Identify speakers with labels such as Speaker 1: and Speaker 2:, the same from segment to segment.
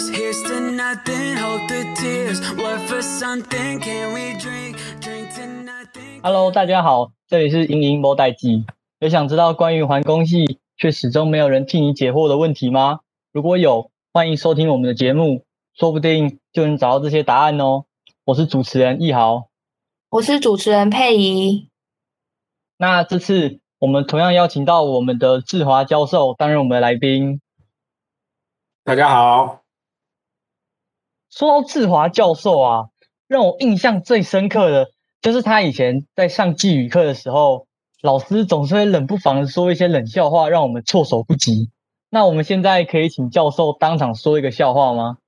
Speaker 1: cheers. Here's to nothing, hope the tears. What for something? Can we drink? Drink to nothing.
Speaker 2: Hello，大家好，这里是莹莹无代志。有想知道关于环工系却始终没有人替你解惑的问题吗？如果有，欢迎收听我们的节目，说不定就能找到这些答案哦。我是主持人易豪，
Speaker 3: 我是主持人佩仪。
Speaker 2: 那这次我们同样邀请到我们的志华教授担任我们的来宾。
Speaker 4: 大家好。
Speaker 2: 说到志华教授啊，让我印象最深刻的就是他以前在上寄语课的时候，老师总是会冷不防说一些冷笑话，让我们措手不及。那我们现在可以请教授当场说一个笑话吗？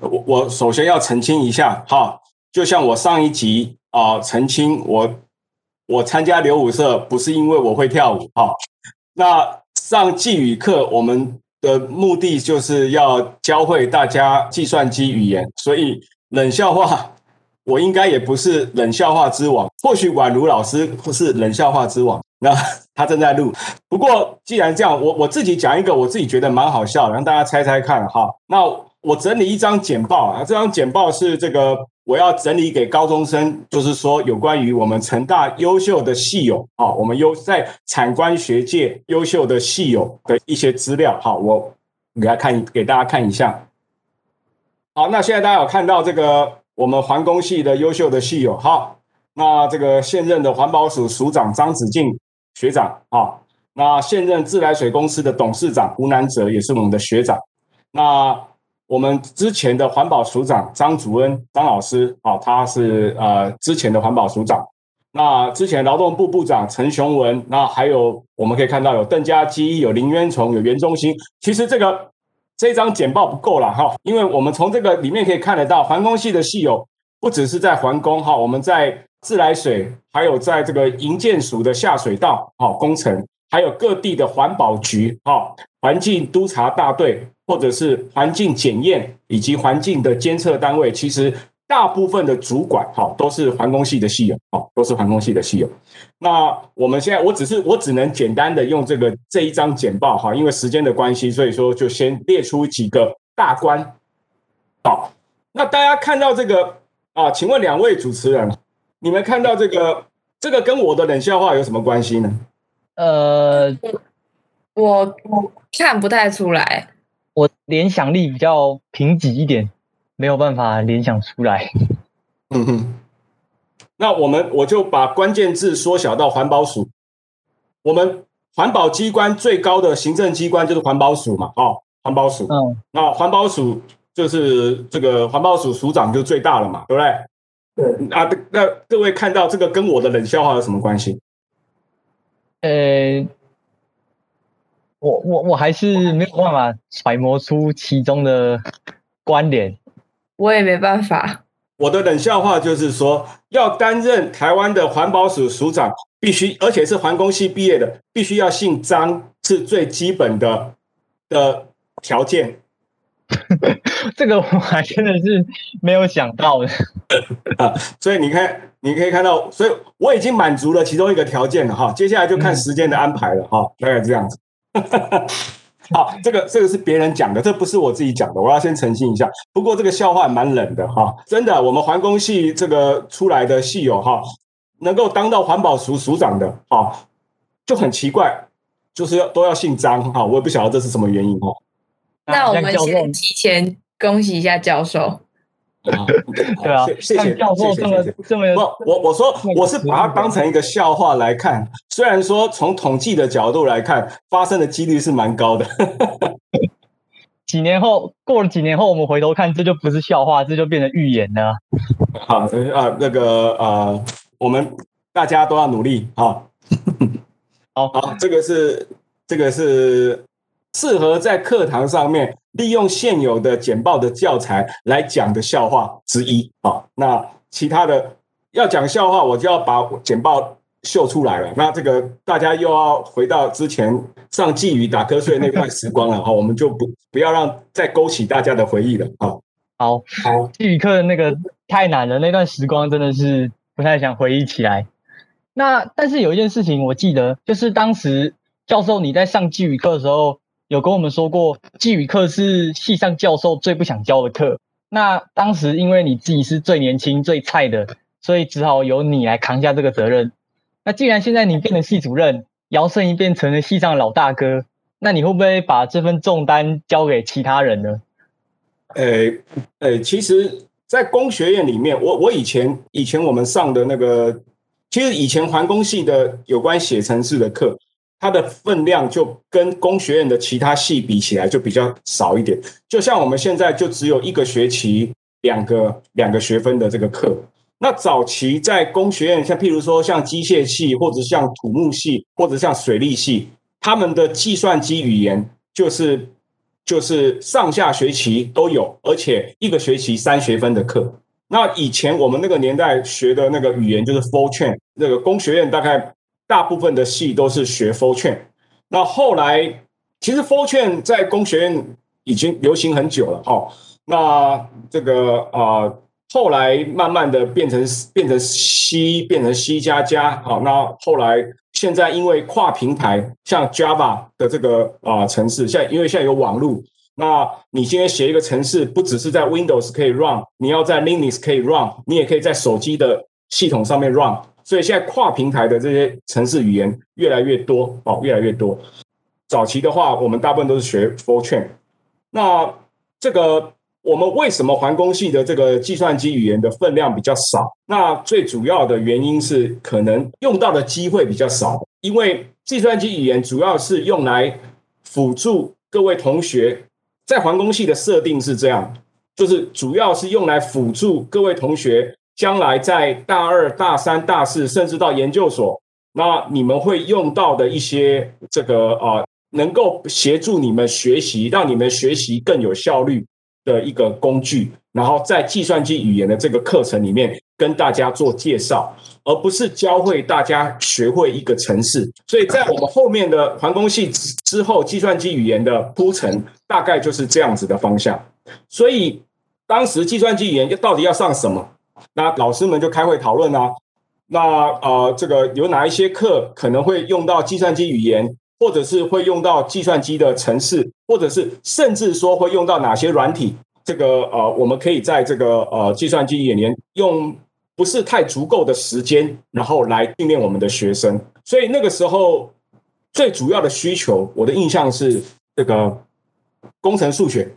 Speaker 4: 我我首先要澄清一下哈，就像我上一集啊、澄清我我参加留舞社不是因为我会跳舞哈。那上寄语课我们的目的就是要教会大家计算机语言，所以冷笑话我应该也不是冷笑话之王，或许宛如老师不是冷笑话之王。那他正在录，不过既然这样，我 我自己讲一个我自己觉得蛮好笑，让大家猜猜看哈。那我整理一张简报啊，这张简报是这个我要整理给高中生，就是说有关于我们成大优秀的系友啊，我们优在产官学界优秀的系友的一些资料。好，我给大家看，给大家看一下。好，那现在大家有看到这个我们环工系的优秀的系友，好，那这个现任的环保署署长张子敬。学长啊，那现任自来水公司的董事长吴南哲也是我们的学长。那我们之前的环保署长张祖恩张老师啊，他是呃之前的环保署长。那之前劳动部部长陈雄文，那还有我们可以看到有邓家基、有林渊崇、有袁中兴。其实这个这张简报不够了哈，因为我们从这个里面可以看得到，环工系的系友不只是在环工哈，我们在。自来水，还有在这个营建署的下水道好工程，还有各地的环保局哈环境督察大队，或者是环境检验以及环境的监测单位，其实大部分的主管哈都是环工系的系友，好都是环工系的系友。那我们现在我只是我只能简单的用这个这一张简报哈，因为时间的关系，所以说就先列出几个大关。好，那大家看到这个啊，请问两位主持人。你们看到这个，这个跟我的冷笑话有什么关系呢？
Speaker 2: 呃，
Speaker 3: 我我看不太出来，
Speaker 2: 我联想力比较贫瘠一点，没有办法联想出来。
Speaker 4: 嗯哼，那我们我就把关键字缩小到环保署。我们环保机关最高的行政机关就是环保署嘛，哦，环保署。嗯，那环保署就是这个环保署署长就最大了嘛，对不对？对啊，那各位看到这个跟我的冷笑话有什么关系？
Speaker 2: 呃，我我我还是没有办法揣摩出其中的关联。
Speaker 3: 我也没办法。
Speaker 4: 我的冷笑话就是说，要担任台湾的环保署署长，必须而且是环工系毕业的，必须要姓张，是最基本的的条件。
Speaker 2: 这个我还真的是没有想到的
Speaker 4: 啊，所以你看，你可以看到，所以我已经满足了其中一个条件了哈，接下来就看时间的安排了哈，大概这样子。好，这个这个是别人讲的，这不是我自己讲的，我要先澄清一下。不过这个笑话蛮冷的哈，真的，我们环工系这个出来的系友哈，能够当到环保署署长的哈，就很奇怪，就是要都要姓张哈，我也不晓得这是什么原因哈。
Speaker 3: 那我们先提前恭喜一下教授。
Speaker 4: 啊 对啊，谢谢教授这么这么不，我我说我是把它当成一个笑话来看，虽然说从统计的角度来看，发生的几率是蛮高的。
Speaker 2: 几年后，过了几年后，我们回头看，这就不是笑话，这就变成预言了。
Speaker 4: 好啊，那个啊，我们大家都要努力啊。好，好，这个是这个是。适合在课堂上面利用现有的简报的教材来讲的笑话之一啊。那其他的要讲笑话，我就要把简报秀出来了。那这个大家又要回到之前上季语打瞌睡那段时光了哈。我们就不不要让再勾起大家的回忆了啊。
Speaker 2: 好，好，季语课那个太难了，那段时光真的是不太想回忆起来。那但是有一件事情我记得，就是当时教授你在上季语课的时候。有跟我们说过，寄语课是系上教授最不想教的课。那当时因为你自己是最年轻、最菜的，所以只好由你来扛下这个责任。那既然现在你变成系主任，姚胜一变成了系上老大哥，那你会不会把这份重担交给其他人呢？
Speaker 4: 呃呃，其实，在工学院里面，我我以前以前我们上的那个，其实以前环工系的有关写程式的课，它的分量就跟工学院的其他系比起来就比较少一点。就像我们现在就只有一个学期两个两个学分的这个课。那早期在工学院，像譬如说像机械系，或者像土木系，或者像水利系，他们的计算机语言就是就是上下学期都有，而且一个学期三学分的课。那以前我们那个年代学的那个语言就是 Fortran，那个工学院大概大部分的系都是学 Fortune，。那后来其实 Fortune 在工学院已经流行很久了，哦，那这个啊。后来慢慢的变成变成 C，变成 C 加加，好，那后来现在因为跨平台，像 Java 的这个啊城市，现在因为现在有网络，那你今天写一个程式，不只是在 Windows 可以 run，你要在 Linux 可以 run，你也可以在手机的系统上面 run，所以现在跨平台的这些程式语言越来越多，哦，越来越多。早期的话，我们大部分都是学 Fortran，那这个。我们为什么环工系的这个计算机语言的分量比较少？那最主要的原因是可能用到的机会比较少，因为计算机语言主要是用来辅助各位同学，在环工系的设定是这样，就是主要是用来辅助各位同学将来在大二、大三、大四，甚至到研究所，那你们会用到的一些这个啊，能够协助你们学习，让你们学习更有效率。的一个工具，然后在计算机语言的这个课程里面跟大家做介绍，而不是教会大家学会一个程式。所以在我们后面的环工系之后，计算机语言的铺陈大概就是这样子的方向。所以当时计算机语言到底要上什么？那老师们就开会讨论啊。那呃，这个有哪一些课可能会用到计算机语言？或者是会用到计算机的程式，或者是甚至说会用到哪些软体？这个呃，我们可以在这个呃计算机里面用不是太足够的时间，然后来训练我们的学生。所以那个时候最主要的需求，我的印象是这个工程数学。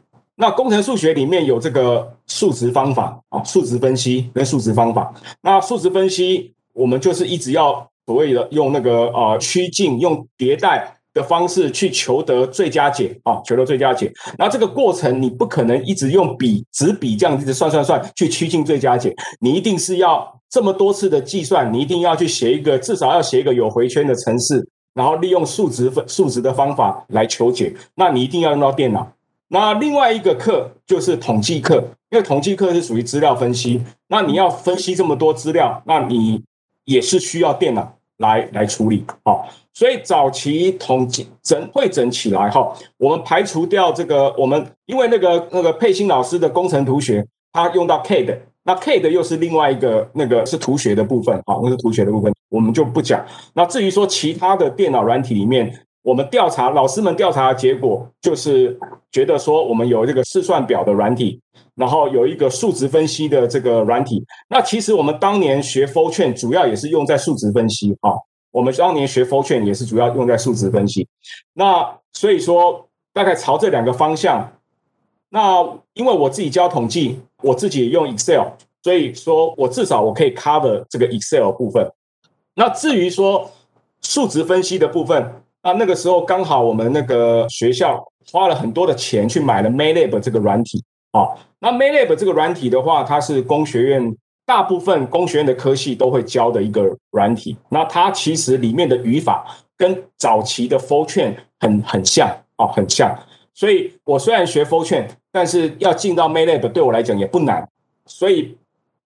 Speaker 4: 那工程数学里面有这个数值方法啊，数值分析跟数值方法。那数值分析，我们就是一直要。所谓的用那个啊趋近，用迭代的方式去求得最佳解啊，求得最佳解。那这个过程你不可能一直用笔、纸笔这样一直算算算去趋近最佳解，你一定是要这么多次的计算，你一定要去写一个至少要写一个有回圈的程式，然后利用数值分数值的方法来求解。那你一定要用到电脑。那另外一个课就是统计课，因为统计课是属于资料分析，那你要分析这么多资料，那你。也是需要电脑来来处理，好，所以早期统计整会整起来哈，我们排除掉这个，我们因为那个那个佩欣老师的工程图学，他用到 CAD，那 CAD 又是另外一个那个是图学的部分，好，那是图学的部分，我们就不讲。那至于说其他的电脑软体里面，我们调查老师们调查的结果，就是觉得说我们有这个试算表的软体。然后有一个数值分析的这个软体，那其实我们当年学 Fortran 主要也是用在数值分析啊。我们当年学 Fortran 也是主要用在数值分析。那所以说大概朝这两个方向。那因为我自己教统计，我自己也用 Excel，所以说我至少我可以 cover 这个 Excel 部分。那至于说数值分析的部分，那那个时候刚好我们那个学校花了很多的钱去买了 MATLAB 这个软体啊。那 MATLAB 这个软体的话，它是工学院大部分工学院的科系都会教的一个软体。那它其实里面的语法跟早期的 Fortran 很很像啊，很像。所以我虽然学 Fortran，但是要进到 MATLAB 对我来讲也不难。所以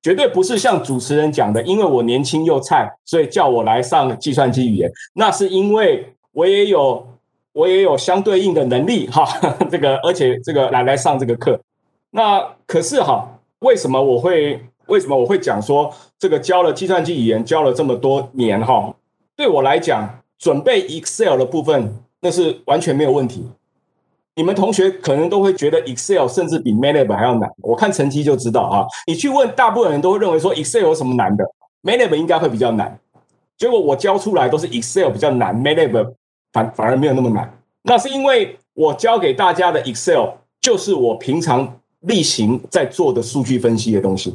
Speaker 4: 绝对不是像主持人讲的，因为我年轻又菜，所以叫我来上计算机语言。那是因为我也有我也有相对应的能力哈，这个而且这个来来上这个课。那可是哈，为什么我会为什么我会讲说这个教了计算机语言教了这么多年哈？对我来讲，准备 Excel 的部分那是完全没有问题。你们同学可能都会觉得 Excel 甚至比 MATLAB 还要难。我看成绩就知道啊。你去问大部分人都会认为说 Excel 有什么难的，MATLAB 应该会比较难。结果我教出来都是 Excel 比较难，MATLAB 反反而没有那么难。那是因为我教给大家的 Excel 就是我平常例行在做的数据分析的东西，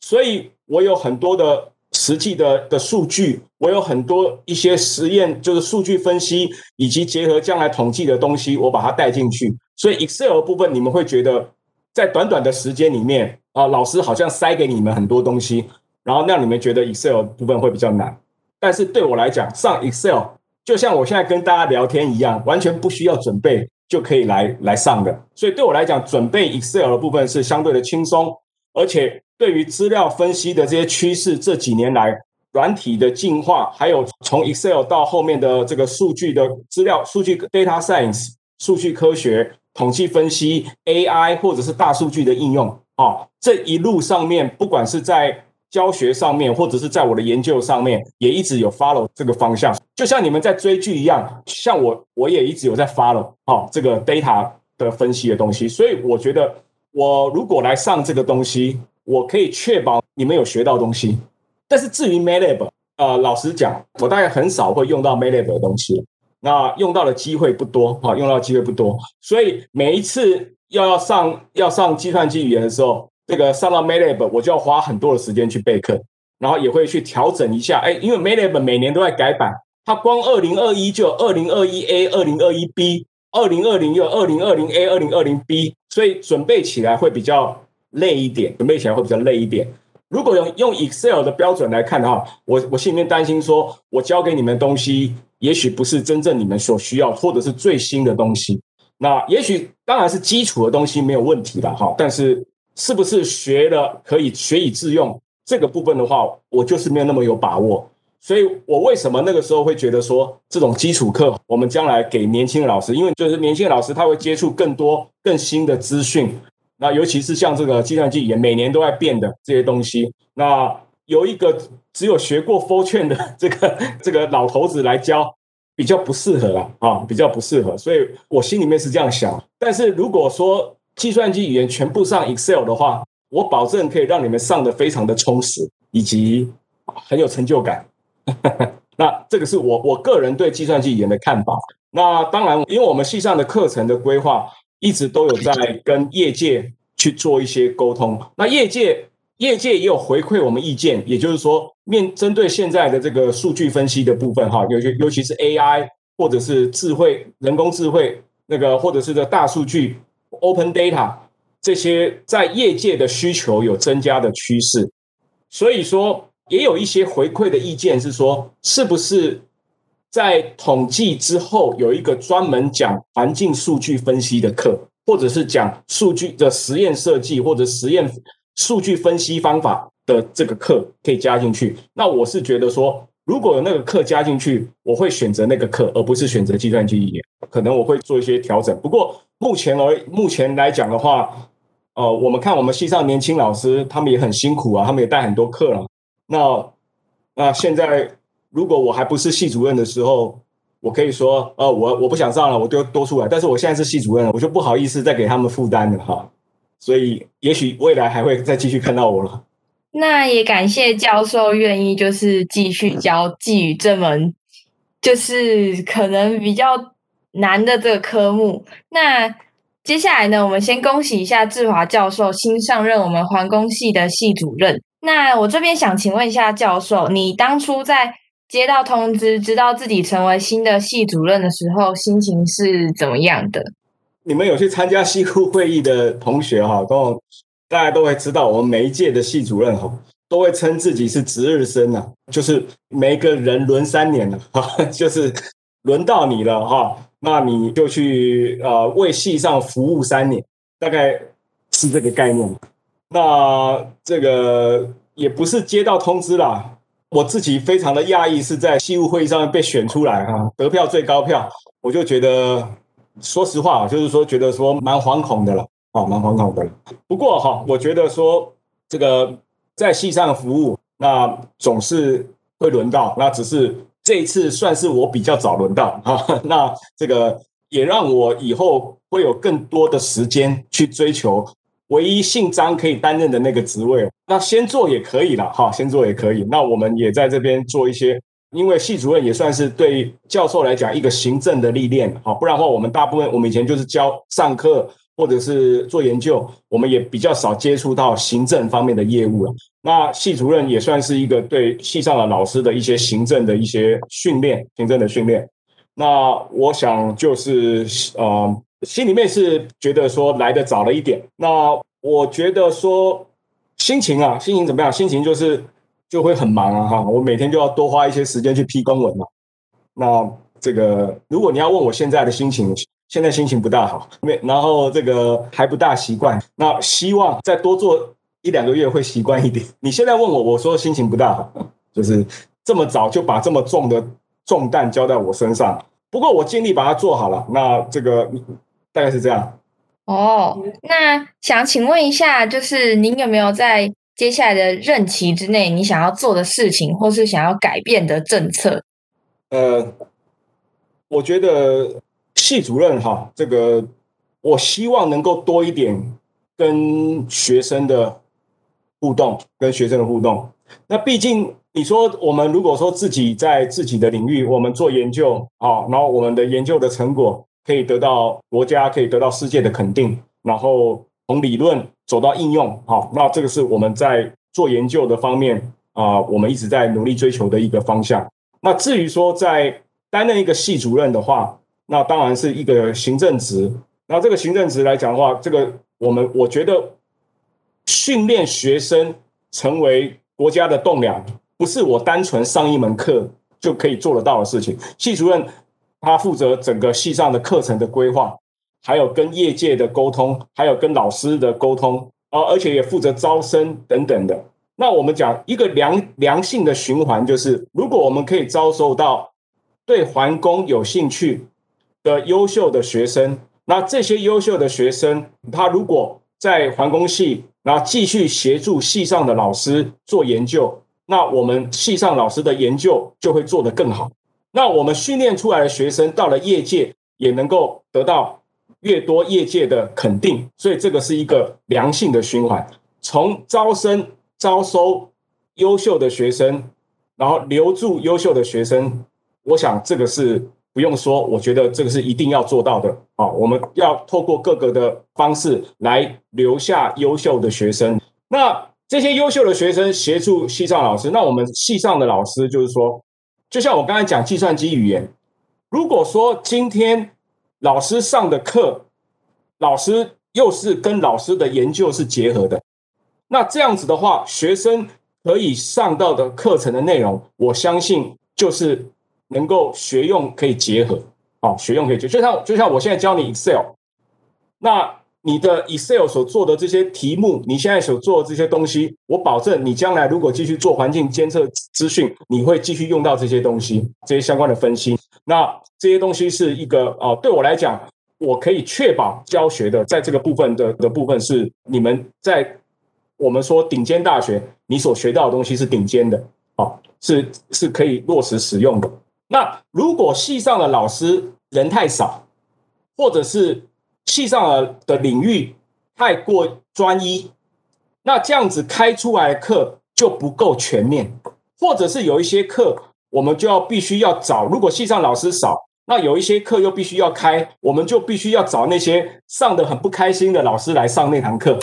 Speaker 4: 所以我有很多的。实际的的数据，我有很多一些实验，就是数据分析，以及结合将来统计的东西，我把它带进去。所以 Excel 部分，你们会觉得在短短的时间里面啊，老师好像塞给你们很多东西，然后让你们觉得 Excel 部分会比较难。但是对我来讲，上 Excel 就像我现在跟大家聊天一样，完全不需要准备就可以来来上的。所以对我来讲，准备 Excel 的部分是相对的轻松，而且。对于资料分析的这些趋势，这几年来软体的进化，还有从 Excel 到后面的这个数据的资料、数据 data science、数据科学、统计分析、AI 或者是大数据的应用哦，这一路上面，不管是在教学上面，或者是在我的研究上面，也一直有 follow 这个方向。就像你们在追剧一样，像我，我也一直有在 follow 啊这个 data 的分析的东西。所以我觉得，我如果来上这个东西，我可以确保你们有学到东西，但是至于 MATLAB，呃，老实讲，我大概很少会用到 MATLAB 的东西，那用到的机会不多，哈，用到机会不多，所以每一次要要上要上计算机语言的时候，这个上到 MATLAB，我就要花很多的时间去备课，然后也会去调整一下，哎，因为 MATLAB 每年都在改版，它光二零二一就有二零二一 A、二零二一 B，二零二零又有二零二零 A、二零二零 B，所以准备起来会比较。累一点，准备起来会比较累一点。如果用用 Excel 的标准来看的话，我我心里面担心说，我教给你们的东西，也许不是真正你们所需要，或者是最新的东西。那也许当然是基础的东西没有问题了哈，但是是不是学了可以学以致用这个部分的话，我就是没有那么有把握。所以我为什么那个时候会觉得说，这种基础课我们将来给年轻的老师，因为就是年轻的老师他会接触更多更新的资讯。那尤其是像这个计算机也每年都在变的这些东西，那有一个只有学过 Fortran 的这个 这个老头子来教，比较不适合啊，啊，比较不适合，所以我心里面是这样想。但是如果说计算机语言全部上 Excel 的话，我保证可以让你们上得非常的充实，以及很有成就感。那这个是我我个人对计算机语言的看法。那当然，因为我们系上的课程的规划。一直都有在跟业界去做一些沟通，那业界业界也有回馈我们意见，也就是说，面针对现在的这个数据分析的部分，哈，尤其尤其是 AI 或者是智慧人工智慧那个，或者是这大数据 Open Data 这些，在业界的需求有增加的趋势，所以说也有一些回馈的意见是说，是不是？在统计之后，有一个专门讲环境数据分析的课，或者是讲数据的实验设计或者实验数据分析方法的这个课可以加进去。那我是觉得说，如果有那个课加进去，我会选择那个课，而不是选择计算机语言。可能我会做一些调整。不过目前而目前来讲的话，呃，我们看我们系上年轻老师，他们也很辛苦啊，他们也带很多课了。那那现在。如果我还不是系主任的时候，我可以说，呃，我我不想上了，我就多出来。但是我现在是系主任了，我就不好意思再给他们负担了哈。所以，也许未来还会再继续看到我了。
Speaker 3: 那也感谢教授愿意就是继续教寄语这门，就是可能比较难的这个科目。那接下来呢，我们先恭喜一下志华教授新上任我们环工系的系主任。那我这边想请问一下教授，你当初在接到通知，知道自己成为新的系主任的时候，心情是怎么样的？
Speaker 4: 你们有去参加系务会议的同学哈，都大家都会知道，我们每一届的系主任哈，都会称自己是值日生啊，就是每个人轮三年了哈，就是轮到你了哈，那你就去呃为系上服务三年，大概是这个概念。那这个也不是接到通知啦。我自己非常的讶异，是在系务会议上面被选出来哈，得票最高票，我就觉得，说实话，就是说觉得说蛮惶恐的了，啊，蛮惶恐的。不过哈，我觉得说这个在系上服务，那总是会轮到，那只是这一次算是我比较早轮到 啊，那这个也让我以后会有更多的时间去追求唯一姓张可以担任的那个职位。那先做也可以了，哈，先做也可以。那我们也在这边做一些，因为系主任也算是对教授来讲一个行政的历练，啊，不然的话我们大部分我们以前就是教上课。或者是做研究，我们也比较少接触到行政方面的业务了。那系主任也算是一个对系上的老师的一些行政的一些训练，行政的训练。那我想就是呃，心里面是觉得说来的早了一点。那我觉得说心情啊，心情怎么样？心情就是就会很忙啊，哈，我每天就要多花一些时间去批公文嘛。那这个，如果你要问我现在的心情。现在心情不大好，没，然后这个还不大习惯。那希望再多做一两个月会习惯一点。你现在问我，我说心情不大好，就是这么早就把这么重的重担交在我身上。不过我尽力把它做好了。那这个大概是这样。
Speaker 3: 哦，那想请问一下，就是您有没有在接下来的任期之内，你想要做的事情，或是想要改变的政策？
Speaker 4: 呃，我觉得。系主任哈，这个我希望能够多一点跟学生的互动，跟学生的互动。那毕竟你说我们如果说自己在自己的领域，我们做研究啊，然后我们的研究的成果可以得到国家，可以得到世界的肯定，然后从理论走到应用，好，那这个是我们在做研究的方面啊，我们一直在努力追求的一个方向。那至于说在担任一个系主任的话，那当然是一个行政职。那这个行政职来讲的话，这个我们我觉得训练学生成为国家的栋梁，不是我单纯上一门课就可以做得到的事情。系主任他负责整个系上的课程的规划，还有跟业界的沟通，还有跟老师的沟通，啊，而且也负责招生等等的。那我们讲一个良良性的循环，就是如果我们可以招收到对环工有兴趣。的优秀的学生，那这些优秀的学生，他如果在环工系，然后继续协助系上的老师做研究，那我们系上老师的研究就会做得更好。那我们训练出来的学生到了业界，也能够得到越多业界的肯定，所以这个是一个良性的循环。从招生招收优秀的学生，然后留住优秀的学生，我想这个是。不用说，我觉得这个是一定要做到的啊！我们要透过各个的方式来留下优秀的学生。那这些优秀的学生协助系上老师，那我们系上的老师就是说，就像我刚才讲计算机语言，如果说今天老师上的课，老师又是跟老师的研究是结合的，那这样子的话，学生可以上到的课程的内容，我相信就是。能够学用可以结合，啊，学用可以结，就像就像我现在教你 Excel，那你的 Excel 所做的这些题目，你现在所做的这些东西，我保证你将来如果继续做环境监测资讯，你会继续用到这些东西，这些相关的分析。那这些东西是一个啊，对我来讲，我可以确保教学的在这个部分的的部分是你们在我们说顶尖大学，你所学到的东西是顶尖的，啊，是是可以落实使用的。那如果系上的老师人太少，或者是系上的的领域太过专一，那这样子开出来的课就不够全面，或者是有一些课我们就要必须要找，如果系上老师少，那有一些课又必须要开，我们就必须要找那些上得很不开心的老师来上那堂课，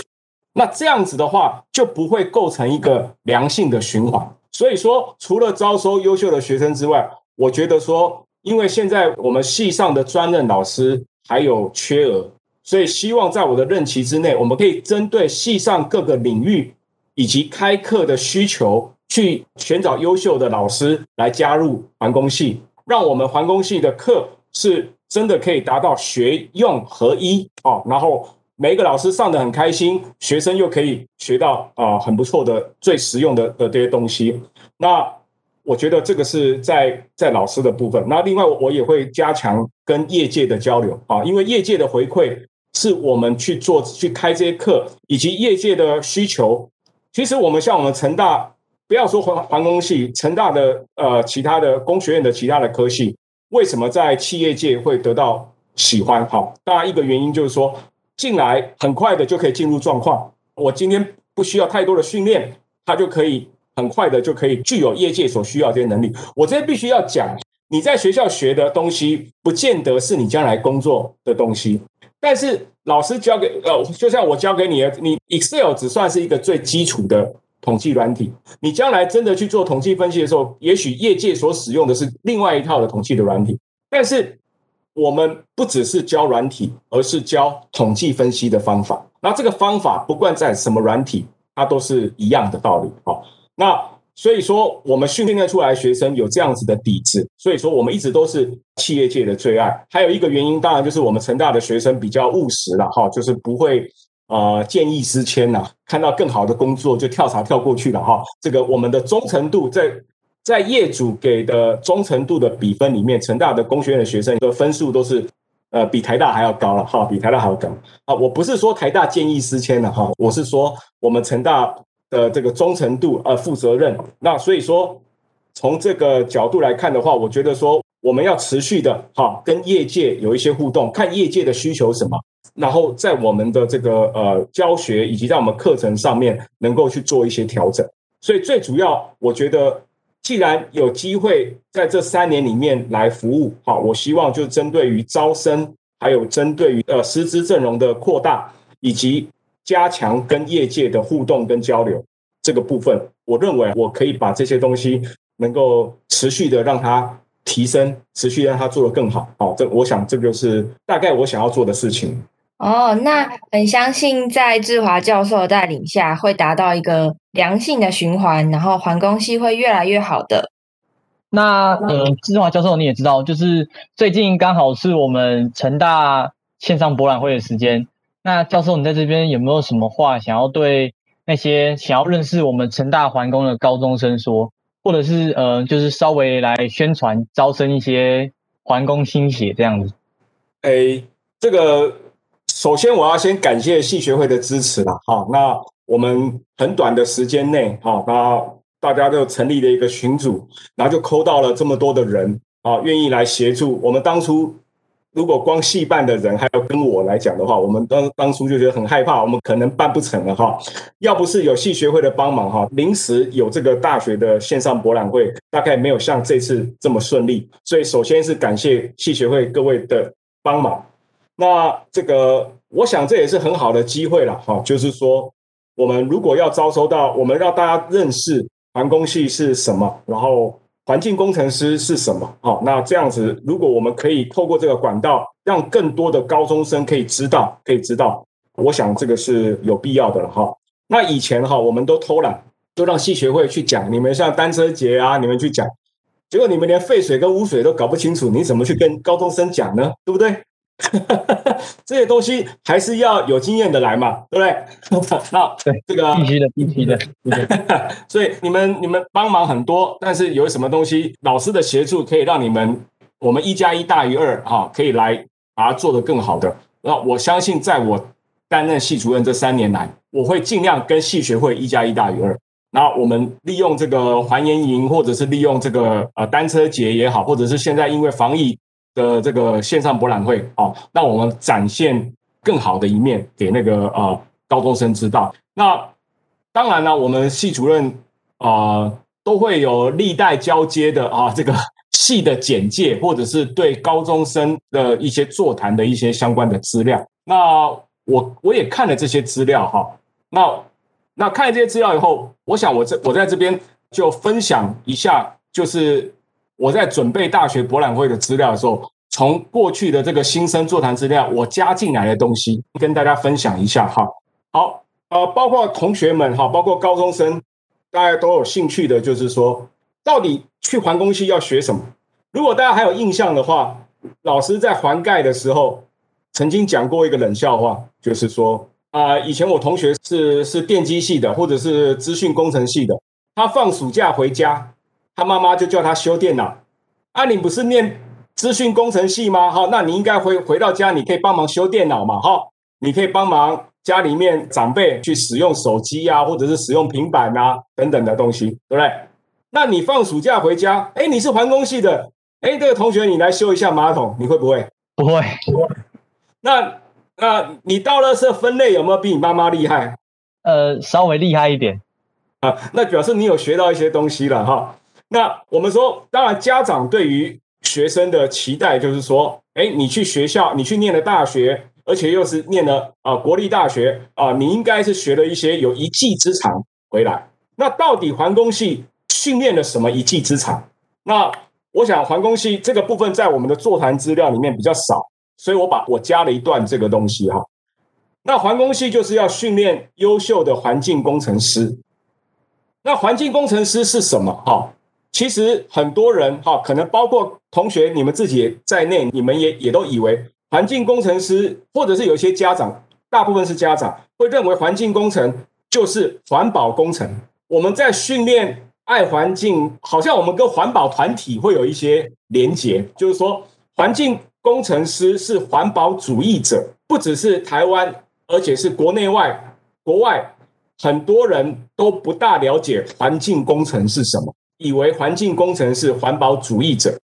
Speaker 4: 那这样子的话就不会构成一个良性的循环。所以说，除了招收优秀的学生之外，我觉得说，因为现在我们系上的专任老师还有缺额，所以希望在我的任期之内，我们可以针对系上各个领域以及开课的需求，去寻找优秀的老师来加入环工系，让我们环工系的课是真的可以达到学用合一哦，然后每一个老师上的很开心，学生又可以学到啊很不错的最实用的的这些东西，那。我觉得这个是在在老师的部分，那另外我也会加强跟业界的交流啊，因为业界的回馈是我们去做去开这些课，以及业界的需求。其实我们像我们成大，不要说环环工系，成大的呃其他的工学院的其他的科系，为什么在企业界会得到喜欢。好，当然一个原因就是说，进来很快的就可以进入状况。我今天不需要太多的训练，他就可以很快的就可以具有业界所需要这些能力。我这边必须要讲，你在学校学的东西，不见得是你将来工作的东西。但是老师教给呃，就像我教给你的，你 Excel 只算是一个最基础的统计软体。你将来真的去做统计分析的时候，也许业界所使用的是另外一套的统计的软体。但是我们不只是教软体，而是教统计分析的方法。那这个方法不管在什么软体，它都是一样的道理。好，那所以说我们训练出来学生有这样子的底子，所以说我们一直都是企业界的最爱。还有一个原因，当然就是我们成大的学生比较务实了，哈，就是不会呃见异思迁呐，看到更好的工作就跳槽跳过去了，哈。这个我们的忠诚度在在业主给的忠诚度的比分里面，成大的工学院的学生的分数都是。呃，比台大还要高了哈，比台大还要高啊！我不是说台大见异思迁了哈，我是说我们成大的这个忠诚度呃负责任。那所以说，从这个角度来看的话，我觉得说我们要持续的哈跟业界有一些互动，看业界的需求什么，然后在我们的这个呃教学以及在我们课程上面能够去做一些调整。所以最主要，我觉得。既然有机会在这三年里面来服务，好，我希望就针对于招生，还有针对于呃师资阵容的扩大，以及加强跟业界的互动跟交流这个部分，我认为我可以把这些东西能够持续的让它提升，持续让它做得更好。好，这我想这就是大概我想要做的事情。
Speaker 3: 哦，那很相信在志华教授的带领下，会达到一个良性的循环，然后环工系会越来越好的。
Speaker 2: 那呃，志华教授你也知道，就是最近刚好是我们成大线上博览会的时间。那教授你在这边有没有什么话想要对那些想要认识我们成大环工的高中生说，或者是呃，就是稍微来宣传招生一些环工新血这样子？
Speaker 4: 诶，这个。首先，我要先感谢系学会的支持了。好，那我们很短的时间内，好，那大家就成立了一个群组，然后就扣到了这么多的人，啊，愿意来协助。我们当初如果光系办的人还要跟我来讲的话，我们当当初就觉得很害怕，我们可能办不成了哈。要不是有系学会的帮忙哈，临时有这个大学的线上博览会，大概没有像这次这么顺利。所以，首先是感谢系学会各位的帮忙。那这个，我想这也是很好的机会了，哈，就是说，我们如果要招收到，我们让大家认识环工系是什么，然后环境工程师是什么，好，那这样子，如果我们可以透过这个管道，让更多的高中生可以知道，可以知道，我想这个是有必要的了，哈。那以前哈，我们都偷懒，都让系学会去讲，你们像单车节啊，你们去讲，结果你们连废水跟污水都搞不清楚，你怎么去跟高中生讲呢？对不对？这些东西还是要有经验的来嘛，对不对？那对这个
Speaker 2: 必须的，必须的。
Speaker 4: 所以你们你们帮忙很多，但是有什么东西，老师的协助可以让你们我们一加一大于二哈，可以来把它做得更好的。那我相信，在我担任系主任这三年来，我会尽量跟系学会一加一大于二。那我们利用这个环研营，或者是利用这个呃单车节也好，或者是现在因为防疫。的这个线上博览会啊，让我们展现更好的一面给那个呃高中生知道。那当然呢，我们系主任啊、呃、都会有历代交接的啊这个 系的简介，或者是对高中生的一些座谈的一些相关的资料。那我我也看了这些资料哈。那那看了这些资料以后，我想我这我在这边就分享一下，就是。我在准备大学博览会的资料的时候，从过去的这个新生座谈资料，我加进来的东西，跟大家分享一下哈。好，呃，包括同学们哈，包括高中生，大家都有兴趣的，就是说，到底去环工系要学什么？如果大家还有印象的话，老师在环概的时候曾经讲过一个冷笑话，就是说，啊、以前我同学是是电机系的，或者是资讯工程系的，他放暑假回家。他妈妈就叫他修电脑，啊，你不是念资讯工程系吗？哈，那你应该回回到家，你可以帮忙修电脑嘛，哈，你可以帮忙家里面长辈去使用手机啊，或者是使用平板啊等等的东西，对不对？那你放暑假回家，哎，你是环工系的，哎，这个同学你来修一下马桶，你会不会？
Speaker 2: 不会。
Speaker 4: 那那你到了是分类有没有比你妈妈厉害？
Speaker 2: 呃，稍微厉害一点
Speaker 4: 啊，那表示你有学到一些东西了哈。那我们说，当然家长对于学生的期待就是说，哎，你去学校，你去念了大学，而且又是念了啊国立大学啊，你应该是学了一些有一技之长回来。那到底环工系训练了什么一技之长？那我想环工系这个部分在我们的座谈资料里面比较少，所以我把我加了一段这个东西哈。那环工系就是要训练优秀的环境工程师。那环境工程师是什么？哈，其实很多人哈，可能包括同学你们自己在内，你们也也都以为环境工程师，或者是有些家长，大部分是家长会认为环境工程就是环保工程。我们在训练爱环境，好像我们跟环保团体会有一些连结，就是说环境工程师是环保主义者，不只是台湾。而且是国内外、国外很多人都不大了解环境工程是什么，以为环境工程是环保主义者。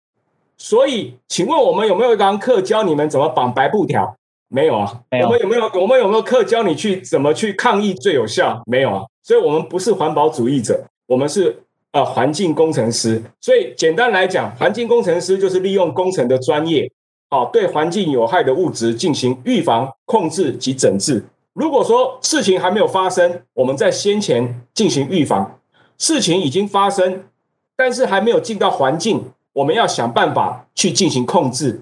Speaker 4: 所以，请问我们有没有一堂课教你们怎么绑白布条？没有啊。没有。我们有没有？我们有没有课教你去怎么去抗议最有效？没有啊。所以我们不是环保主义者，我们是呃环境工程师。所以简单来讲，环境工程师就是利用工程的专业。好，对环境有害的物质进行预防、控制及整治。如果说事情还没有发生，我们在先前进行预防；事情已经发生，但是还没有进到环境，我们要想办法去进行控制。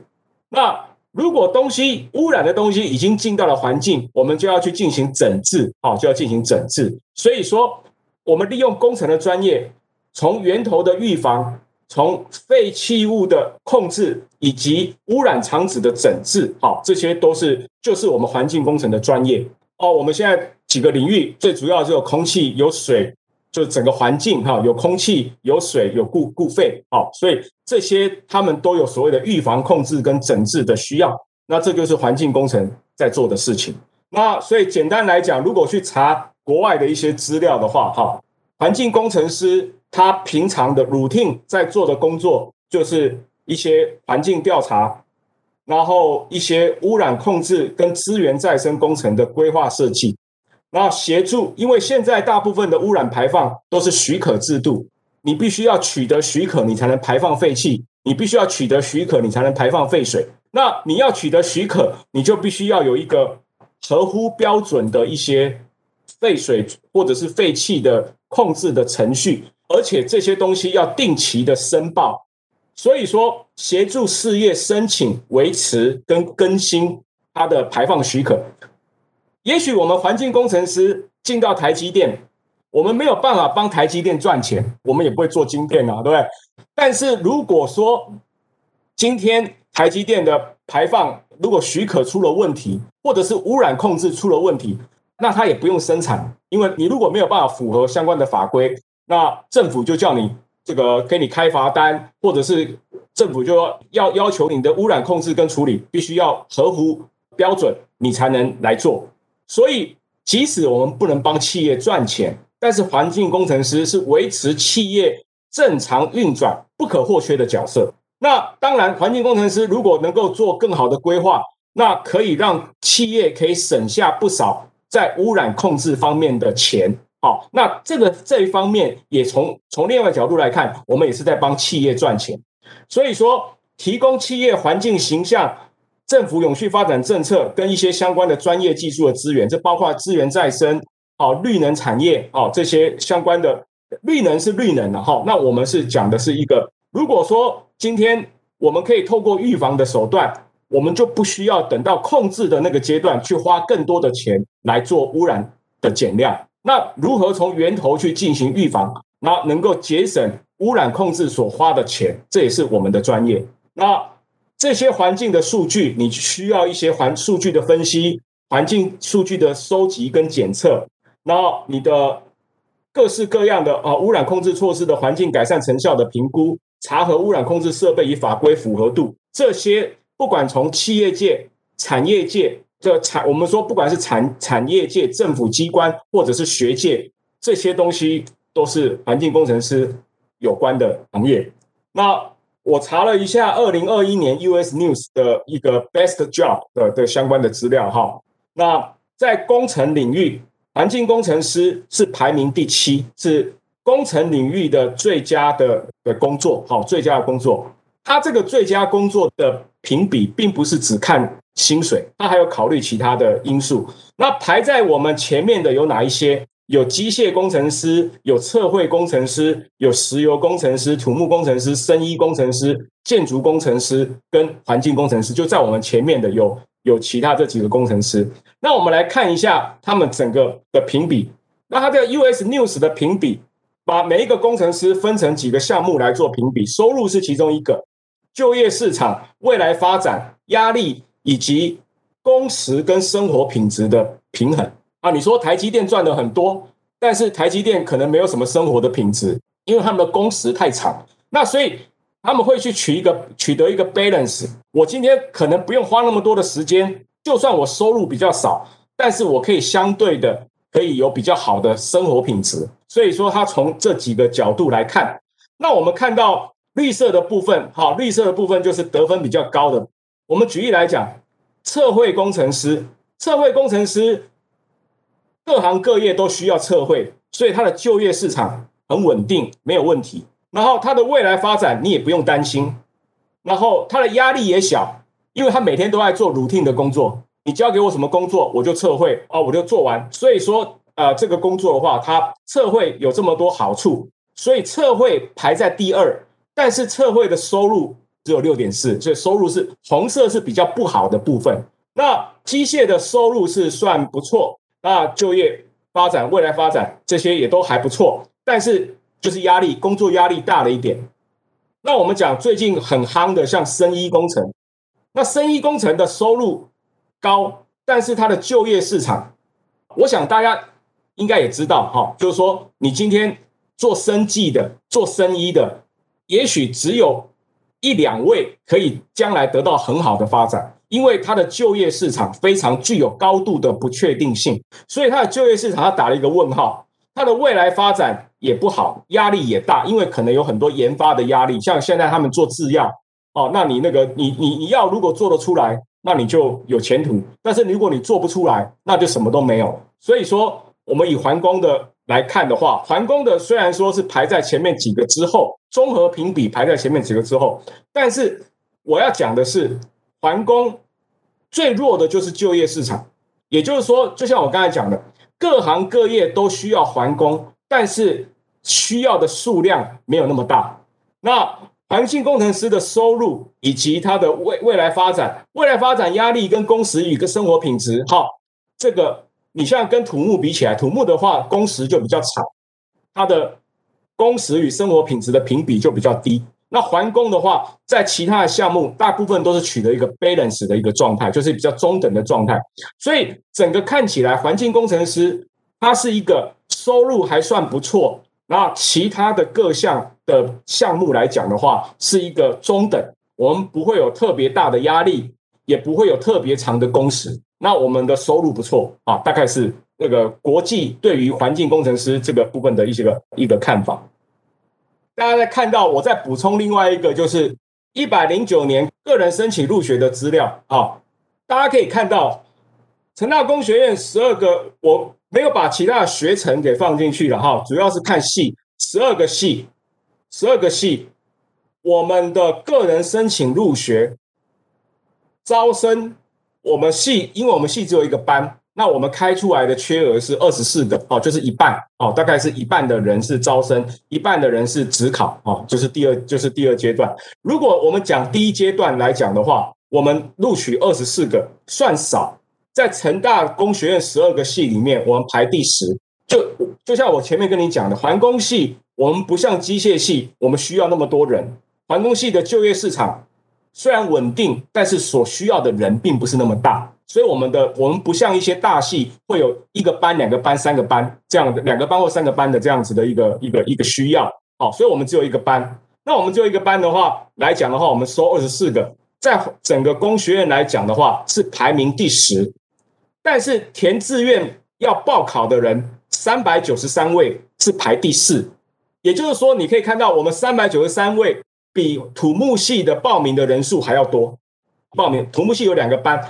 Speaker 4: 那如果东西污染的东西已经进到了环境，我们就要去进行整治。好，就要进行整治。所以说，我们利用工程的专业，从源头的预防。从废弃物的控制以及污染场址的整治，好，这些都是就是我们环境工程的专业哦。我们现在几个领域最主要就有空气、有水，就整个环境哈，有空气、有水、有固固废，好，所以这些他们都有所谓的预防、控制跟整治的需要。那这就是环境工程在做的事情。那所以简单来讲，如果去查国外的一些资料的话，哈，环境工程师。他平常的 routine 在做的工作就是一些环境调查，然后一些污染控制跟资源再生工程的规划设计，然后协助，因为现在大部分的污染排放都是许可制度，你必须要取得许可，你才能排放废气；你必须要取得许可，你才能排放废水。那你要取得许可，你就必须要有一个合乎标准的一些废水或者是废气的控制的程序。而且这些东西要定期的申报，所以说协助事业申请、维持跟更新它的排放许可。也许我们环境工程师进到台积电，我们没有办法帮台积电赚钱，我们也不会做晶片啊，对不对？但是如果说今天台积电的排放如果许可出了问题，或者是污染控制出了问题，那它也不用生产，因为你如果没有办法符合相关的法规。那政府就叫你这个给你开罚单，或者是政府就要要求你的污染控制跟处理必须要合乎标准，你才能来做。所以，即使我们不能帮企业赚钱，但是环境工程师是维持企业正常运转不可或缺的角色。那当然，环境工程师如果能够做更好的规划，那可以让企业可以省下不少在污染控制方面的钱。好，那这个这一方面也从从另外角度来看，我们也是在帮企业赚钱。所以说，提供企业环境形象、政府永续发展政策跟一些相关的专业技术的资源，这包括资源再生、好绿能产业、好这些相关的绿能是绿能的哈。那我们是讲的是一个，如果说今天我们可以透过预防的手段，我们就不需要等到控制的那个阶段去花更多的钱来做污染的减量。那如何从源头去进行预防，那能够节省污染控制所花的钱，这也是我们的专业。那这些环境的数据，你需要一些环数据的分析，环境数据的收集跟检测，然后你的各式各样的啊污染控制措施的环境改善成效的评估，查核污染控制设备与法规符合度，这些不管从企业界、产业界。这产我们说，不管是产产业界、政府机关，或者是学界，这些东西都是环境工程师有关的行业。那我查了一下二零二一年 US News 的一个 Best Job 的的相关的资料哈。那在工程领域，环境工程师是排名第七，是工程领域的最佳的的工作，好，最佳的工作。它这个最佳工作的评比，并不是只看薪水，它还有考虑其他的因素。那排在我们前面的有哪一些？有机械工程师，有测绘工程师，有石油工程师、土木工程师、生医工程师、建筑工程师跟环境工程师，就在我们前面的有有其他这几个工程师。那我们来看一下他们整个的评比。那它这个 US News 的评比，把每一个工程师分成几个项目来做评比，收入是其中一个，就业市场、未来发展、压力以及工时跟生活品质的平衡。啊，你说台积电赚的很多，但是台积电可能没有什么生活的品质，因为他们的工时太长。那所以他们会去取一个取得一个 balance。我今天可能不用花那么多的时间，就算我收入比较少，但是我可以相对的可以有比较好的生活品质。所以说，他从这几个角度来看，那我们看到绿色的部分，好，绿色的部分就是得分比较高的。我们举例来讲，测绘工程师，测绘工程师。各行各业都需要测绘，所以它的就业市场很稳定，没有问题。然后它的未来发展你也不用担心，然后它的压力也小，因为他每天都在做 routine 的工作。你交给我什么工作，我就测绘啊，我就做完。所以说，呃，这个工作的话，它测绘有这么多好处，所以测绘排在第二。但是测绘的收入只有六点四，所以收入是红色是比较不好的部分。那机械的收入是算不错。那就业发展、未来发展这些也都还不错，但是就是压力，工作压力大了一点。那我们讲最近很夯的，像生医工程，那生医工程的收入高，但是它的就业市场，我想大家应该也知道哈，就是说你今天做生技的、做生医的，也许只有一两位可以将来得到很好的发展。因为它的就业市场非常具有高度的不确定性，所以它的就业市场它打了一个问号，它的未来发展也不好，压力也大，因为可能有很多研发的压力，像现在他们做制药，哦，那你那个你你你要如果做得出来，那你就有前途，但是如果你做不出来，那就什么都没有。所以说，我们以环工的来看的话，环工的虽然说是排在前面几个之后，综合评比排在前面几个之后，但是我要讲的是环工。最弱的就是就业市场，也就是说，就像我刚才讲的，各行各业都需要环工，但是需要的数量没有那么大。那环境工程师的收入以及他的未未来发展、未来发展压力跟工时与跟生活品质，好，这个你像跟土木比起来，土木的话工时就比较长，它的工时与生活品质的评比就比较低。那环工的话，在其他的项目，大部分都是取得一个 balance 的一个状态，就是比较中等的状态。所以整个看起来，环境工程师他是一个收入还算不错，那其他的各项的项目来讲的话，是一个中等。我们不会有特别大的压力，也不会有特别长的工时。那我们的收入不错啊，大概是那个国际对于环境工程师这个部分的一些个一个看法。大家在看到，我再补充另外一个，就是一百零九年个人申请入学的资料啊。大家可以看到，成大工学院十二个，我没有把其他的学程给放进去了哈，主要是看系，十二个系，十二个系，我们的个人申请入学招生，我们系，因为我们系只有一个班。那我们开出来的缺额是二十四个哦，就是一半哦，大概是一半的人是招生，一半的人是指考哦，就是第二就是第二阶段。如果我们讲第一阶段来讲的话，我们录取二十四个算少，在成大工学院十二个系里面，我们排第十。就就像我前面跟你讲的，环工系我们不像机械系，我们需要那么多人。环工系的就业市场虽然稳定，但是所需要的人并不是那么大。所以我们的我们不像一些大系会有一个班、两个班、三个班这样的两个班或三个班的这样子的一个一个一个需要，好，所以我们只有一个班。那我们只有一个班的话来讲的话，我们收二十四个，在整个工学院来讲的话是排名第十，但是填志愿要报考的人三百九十三位是排第四，也就是说你可以看到我们三百九十三位比土木系的报名的人数还要多。报名土木系有两个班，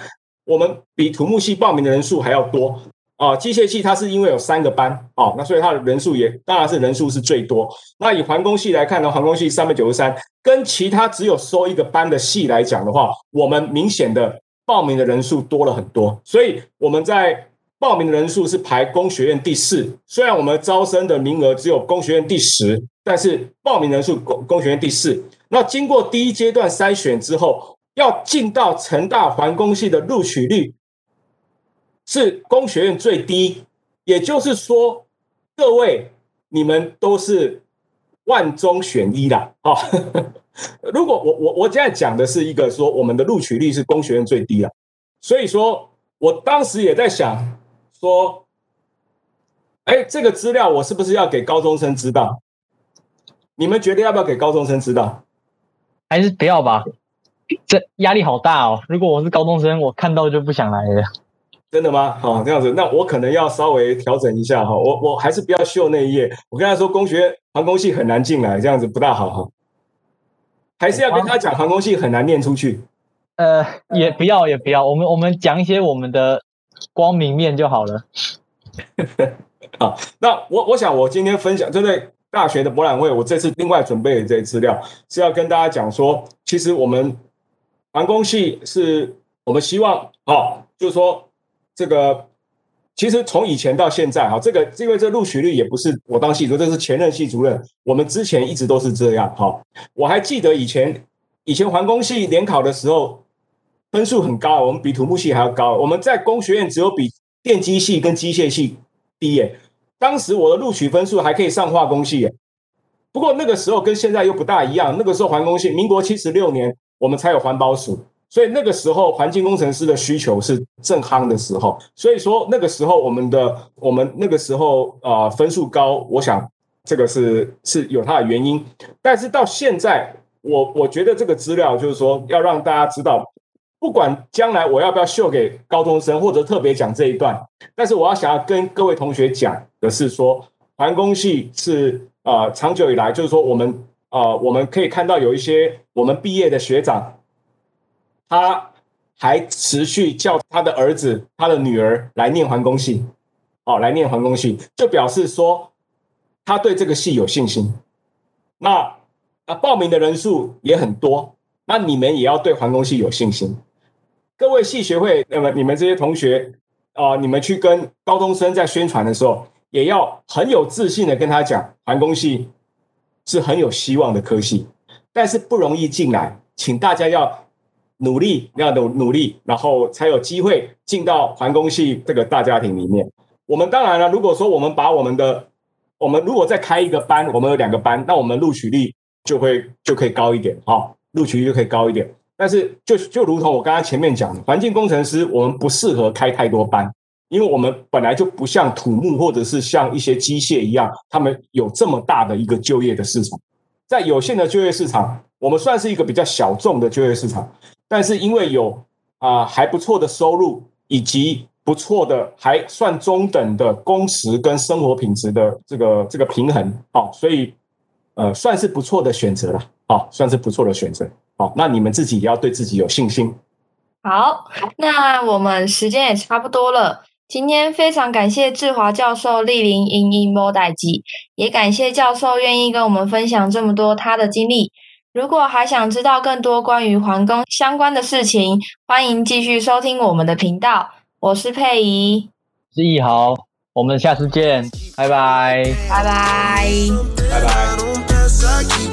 Speaker 4: 我们比土木系报名的人数还要多。啊，机械系它是因为有三个班，哦，那所以它的人数也当然是人数是最多。那以环工系来看呢，环工系三百九十三，跟其他只有收一个班的系来讲的话，我们明显的报名的人数多了很多。所以我们在报名的人数是排工学院第四，虽然我们招生的名额只有工学院第十，但是报名人数工工学院第四。那经过第一阶段筛选之后，要进到成大环工系的录取率。是工学院最低，也就是说，各位你们都是万中选一啦。啊！如果我我我现在讲的是一个说我们的录取率是工学院最低了，所以说我当时也在想说，哎，这个资料我是不是要给高中生知道？你们觉得要不要给高中生知道？
Speaker 2: 还是不要吧？这压力好大哦！如果我是高中生，我看到就不想来了。
Speaker 4: 真的吗？好，这样子，那我可能要稍微调整一下哈。我我还是不要秀那一页。我跟他说，工学航空系很难进来，这样子不大好哈。还是要跟他讲，航空系很难念出去。
Speaker 2: 呃，也不要，也不要。我们我们讲一些我们的光明面就好了。
Speaker 4: 好，那我我想我今天分享针对大学的博览会，我这次另外准备的这些资料是要跟大家讲说，其实我们航空系是我们希望啊，就是说。这个其实从以前到现在哈，这个因为这录取率也不是我当系主任，这是前任系主任。我们之前一直都是这样哈。我还记得以前以前环工系联考的时候分数很高，我们比土木系还要高。我们在工学院只有比电机系跟机械系低耶。当时我的录取分数还可以上化工系耶。不过那个时候跟现在又不大一样，那个时候环工系民国七十六年我们才有环保署。所以那个时候，环境工程师的需求是正夯的时候。所以说那个时候，我们的我们那个时候啊、分数高，我想这个是是有它的原因。但是到现在，我我觉得这个资料就是说要让大家知道，不管将来我要不要秀给高中生，或者特别讲这一段，但是我要想要跟各位同学讲的是说，环工系是、呃、长久以来就是说我们、呃、我们可以看到有一些我们毕业的学长。他还持续叫他的儿子、他的女儿来念环工系，哦，来念环工系，就表示说他对这个系有信心。那啊，报名的人数也很多，那你们也要对环工系有信心。各位系学会，那么你们这些同学啊、你们去跟高中生在宣传的时候，也要很有自信的跟他讲，环工系是很有希望的科系，但是不容易进来，请大家要。努力要努努力，然后才有机会进到环工系这个大家庭里面。我们当然了，如果说我们把我们的，我们如果再开一个班，我们有两个班，那我们录取率就会就可以高一点啊，录取率就可以高一点。但是就就如同我刚才前面讲的，环境工程师我们不适合开太多班，因为我们本来就不像土木或者是像一些机械一样，他们有这么大的一个就业的市场，在有限的就业市场，我们算是一个比较小众的就业市场。但是因为有啊、还不错的收入，以及不错的还算中等的工时跟生活品质的这个这个平衡，好、哦，所以呃算是不错的选择了，好、哦，算是不错的选择，哦，那你们自己也要对自己有信心。
Speaker 3: 好，那我们时间也差不多了，今天非常感谢志华教授莅临英英摩代机，也感谢教授愿意跟我们分享这么多他的经历。如果还想知道更多关于环工相关的事情，欢迎继续收听我们的频道。我是佩仪，
Speaker 2: 是易豪，我们下次见，拜拜，
Speaker 3: 拜拜，拜拜。